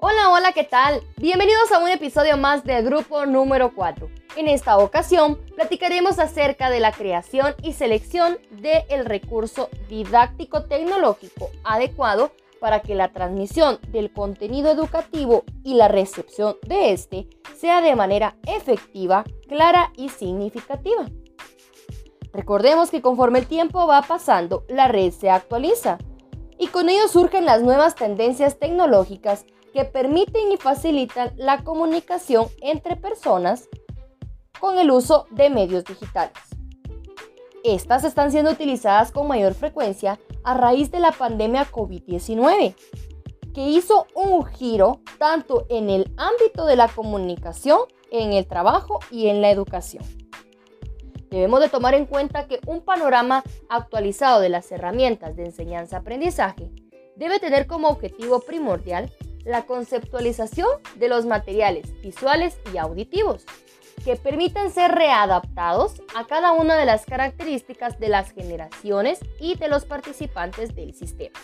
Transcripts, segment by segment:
Hola, hola, ¿qué tal? Bienvenidos a un episodio más del grupo número 4. En esta ocasión platicaremos acerca de la creación y selección del recurso didáctico tecnológico adecuado para que la transmisión del contenido educativo y la recepción de este sea de manera efectiva, clara y significativa. Recordemos que conforme el tiempo va pasando, la red se actualiza y con ello surgen las nuevas tendencias tecnológicas que permiten y facilitan la comunicación entre personas con el uso de medios digitales. Estas están siendo utilizadas con mayor frecuencia a raíz de la pandemia COVID-19, que hizo un giro tanto en el ámbito de la comunicación, en el trabajo y en la educación. Debemos de tomar en cuenta que un panorama actualizado de las herramientas de enseñanza-aprendizaje debe tener como objetivo primordial la conceptualización de los materiales visuales y auditivos, que permitan ser readaptados a cada una de las características de las generaciones y de los participantes del sistema.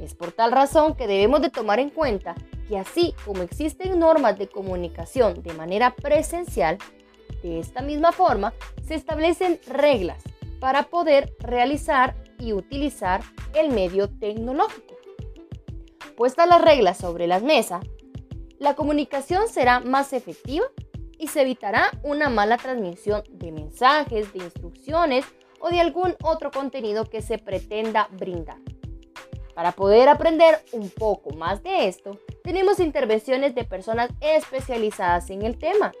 Es por tal razón que debemos de tomar en cuenta que así como existen normas de comunicación de manera presencial, de esta misma forma se establecen reglas para poder realizar y utilizar el medio tecnológico. Puestas las reglas sobre la mesa, la comunicación será más efectiva y se evitará una mala transmisión de mensajes, de instrucciones o de algún otro contenido que se pretenda brindar. Para poder aprender un poco más de esto, tenemos intervenciones de personas especializadas en el tema,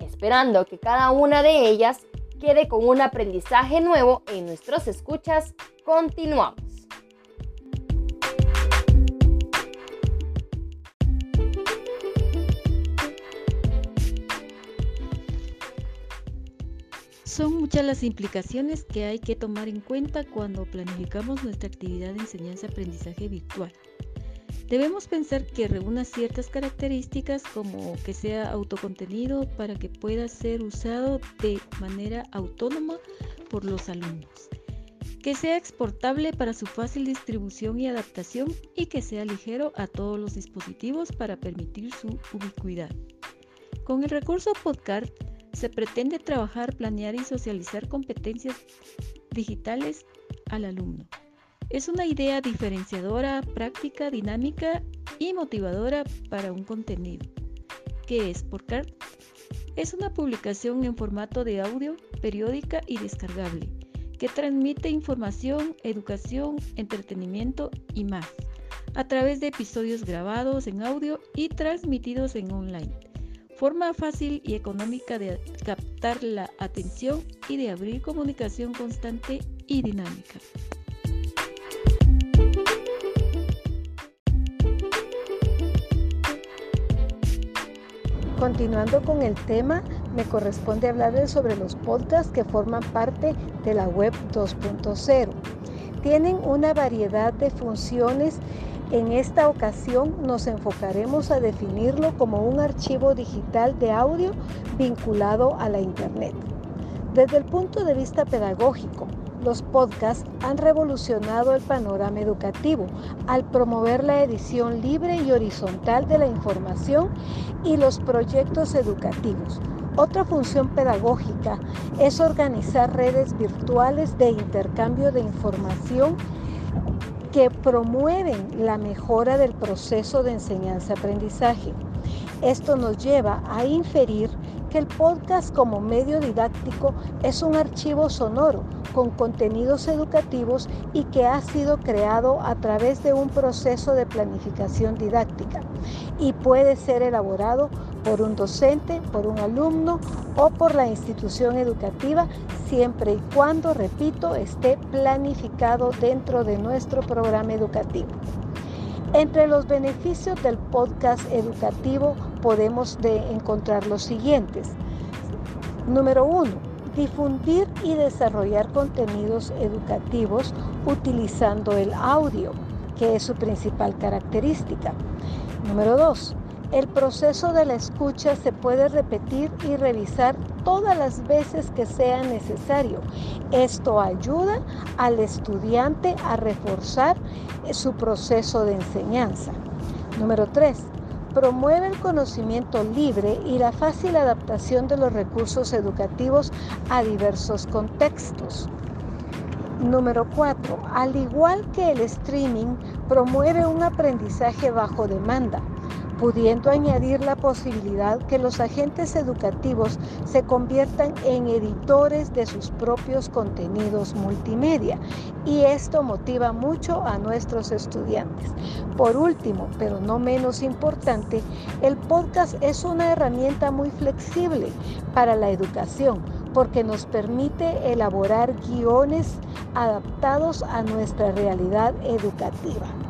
esperando que cada una de ellas quede con un aprendizaje nuevo en nuestros escuchas. Continuamos. Son muchas las implicaciones que hay que tomar en cuenta cuando planificamos nuestra actividad de enseñanza-aprendizaje virtual. Debemos pensar que reúna ciertas características como que sea autocontenido para que pueda ser usado de manera autónoma por los alumnos, que sea exportable para su fácil distribución y adaptación y que sea ligero a todos los dispositivos para permitir su ubicuidad. Con el recurso Podcast se pretende trabajar, planear y socializar competencias digitales al alumno. Es una idea diferenciadora, práctica, dinámica y motivadora para un contenido. ¿Qué es Podcast? Es una publicación en formato de audio, periódica y descargable, que transmite información, educación, entretenimiento y más, a través de episodios grabados en audio y transmitidos en online forma fácil y económica de captar la atención y de abrir comunicación constante y dinámica. Continuando con el tema, me corresponde hablarles sobre los podcasts que forman parte de la web 2.0. Tienen una variedad de funciones en esta ocasión nos enfocaremos a definirlo como un archivo digital de audio vinculado a la Internet. Desde el punto de vista pedagógico, los podcasts han revolucionado el panorama educativo al promover la edición libre y horizontal de la información y los proyectos educativos. Otra función pedagógica es organizar redes virtuales de intercambio de información que promueven la mejora del proceso de enseñanza-aprendizaje. Esto nos lleva a inferir que el podcast como medio didáctico es un archivo sonoro con contenidos educativos y que ha sido creado a través de un proceso de planificación didáctica y puede ser elaborado por un docente, por un alumno o por la institución educativa, siempre y cuando, repito, esté planificado dentro de nuestro programa educativo. Entre los beneficios del podcast educativo podemos encontrar los siguientes. Número uno, difundir y desarrollar contenidos educativos utilizando el audio, que es su principal característica. Número dos, el proceso de la escucha se puede repetir y revisar todas las veces que sea necesario. Esto ayuda al estudiante a reforzar su proceso de enseñanza. Número 3. Promueve el conocimiento libre y la fácil adaptación de los recursos educativos a diversos contextos. Número 4. Al igual que el streaming, promueve un aprendizaje bajo demanda pudiendo añadir la posibilidad que los agentes educativos se conviertan en editores de sus propios contenidos multimedia y esto motiva mucho a nuestros estudiantes. Por último, pero no menos importante, el podcast es una herramienta muy flexible para la educación porque nos permite elaborar guiones adaptados a nuestra realidad educativa.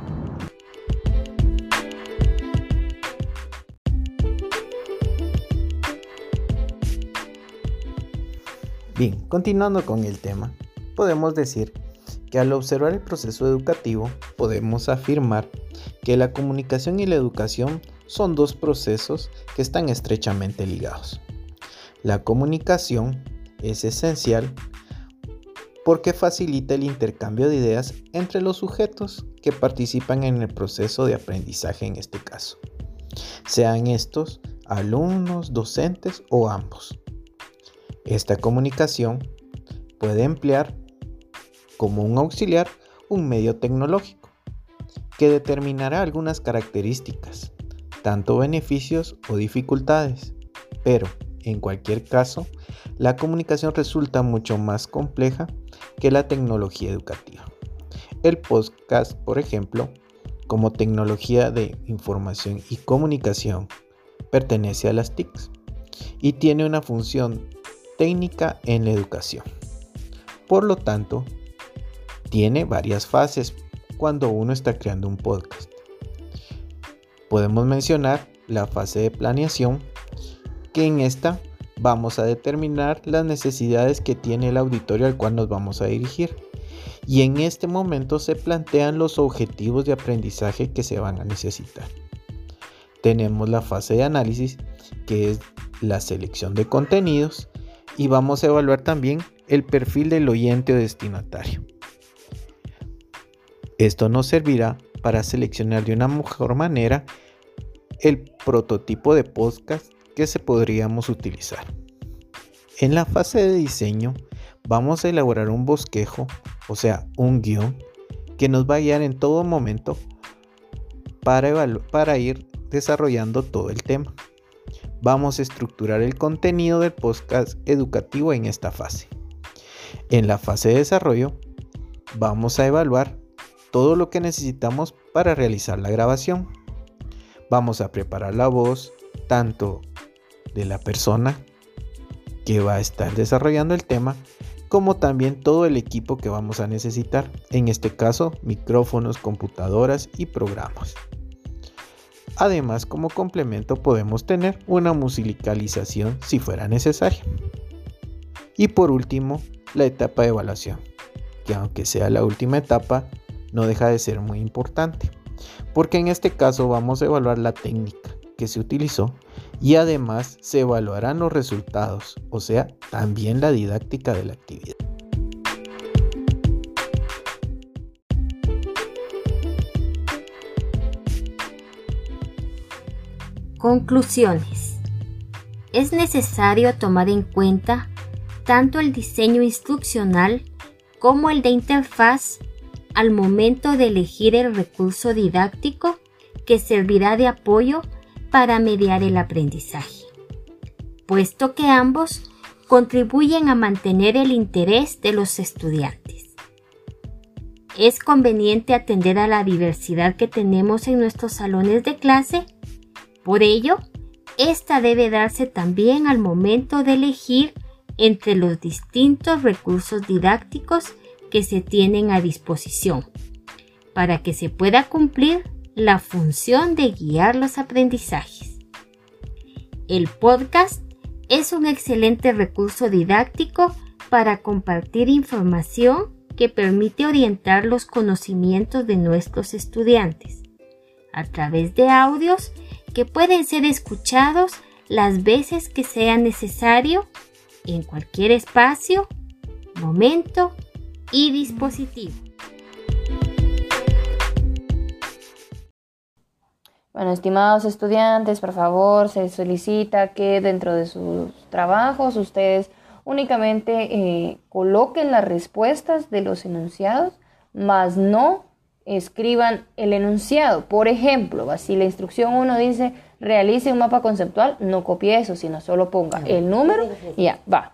Bien, continuando con el tema, podemos decir que al observar el proceso educativo podemos afirmar que la comunicación y la educación son dos procesos que están estrechamente ligados. La comunicación es esencial porque facilita el intercambio de ideas entre los sujetos que participan en el proceso de aprendizaje en este caso, sean estos alumnos, docentes o ambos. Esta comunicación puede emplear como un auxiliar un medio tecnológico que determinará algunas características, tanto beneficios o dificultades, pero en cualquier caso, la comunicación resulta mucho más compleja que la tecnología educativa. El podcast, por ejemplo, como tecnología de información y comunicación, pertenece a las TICs y tiene una función técnica en la educación. Por lo tanto, tiene varias fases cuando uno está creando un podcast. Podemos mencionar la fase de planeación, que en esta vamos a determinar las necesidades que tiene el auditorio al cual nos vamos a dirigir. Y en este momento se plantean los objetivos de aprendizaje que se van a necesitar. Tenemos la fase de análisis, que es la selección de contenidos, y vamos a evaluar también el perfil del oyente o destinatario. Esto nos servirá para seleccionar de una mejor manera el prototipo de podcast que se podríamos utilizar. En la fase de diseño vamos a elaborar un bosquejo, o sea, un guion, que nos va a guiar en todo momento para, para ir desarrollando todo el tema vamos a estructurar el contenido del podcast educativo en esta fase. En la fase de desarrollo, vamos a evaluar todo lo que necesitamos para realizar la grabación. Vamos a preparar la voz tanto de la persona que va a estar desarrollando el tema, como también todo el equipo que vamos a necesitar, en este caso micrófonos, computadoras y programas. Además, como complemento podemos tener una musicalización si fuera necesaria. Y por último, la etapa de evaluación, que aunque sea la última etapa, no deja de ser muy importante, porque en este caso vamos a evaluar la técnica que se utilizó y además se evaluarán los resultados, o sea, también la didáctica de la actividad. Conclusiones. Es necesario tomar en cuenta tanto el diseño instruccional como el de interfaz al momento de elegir el recurso didáctico que servirá de apoyo para mediar el aprendizaje, puesto que ambos contribuyen a mantener el interés de los estudiantes. Es conveniente atender a la diversidad que tenemos en nuestros salones de clase por ello, esta debe darse también al momento de elegir entre los distintos recursos didácticos que se tienen a disposición, para que se pueda cumplir la función de guiar los aprendizajes. El podcast es un excelente recurso didáctico para compartir información que permite orientar los conocimientos de nuestros estudiantes a través de audios que pueden ser escuchados las veces que sea necesario en cualquier espacio, momento y dispositivo. Bueno, estimados estudiantes, por favor, se solicita que dentro de sus trabajos ustedes únicamente eh, coloquen las respuestas de los enunciados, más no escriban el enunciado. Por ejemplo, si la instrucción 1 dice realice un mapa conceptual, no copie eso, sino solo ponga el número y ya, va.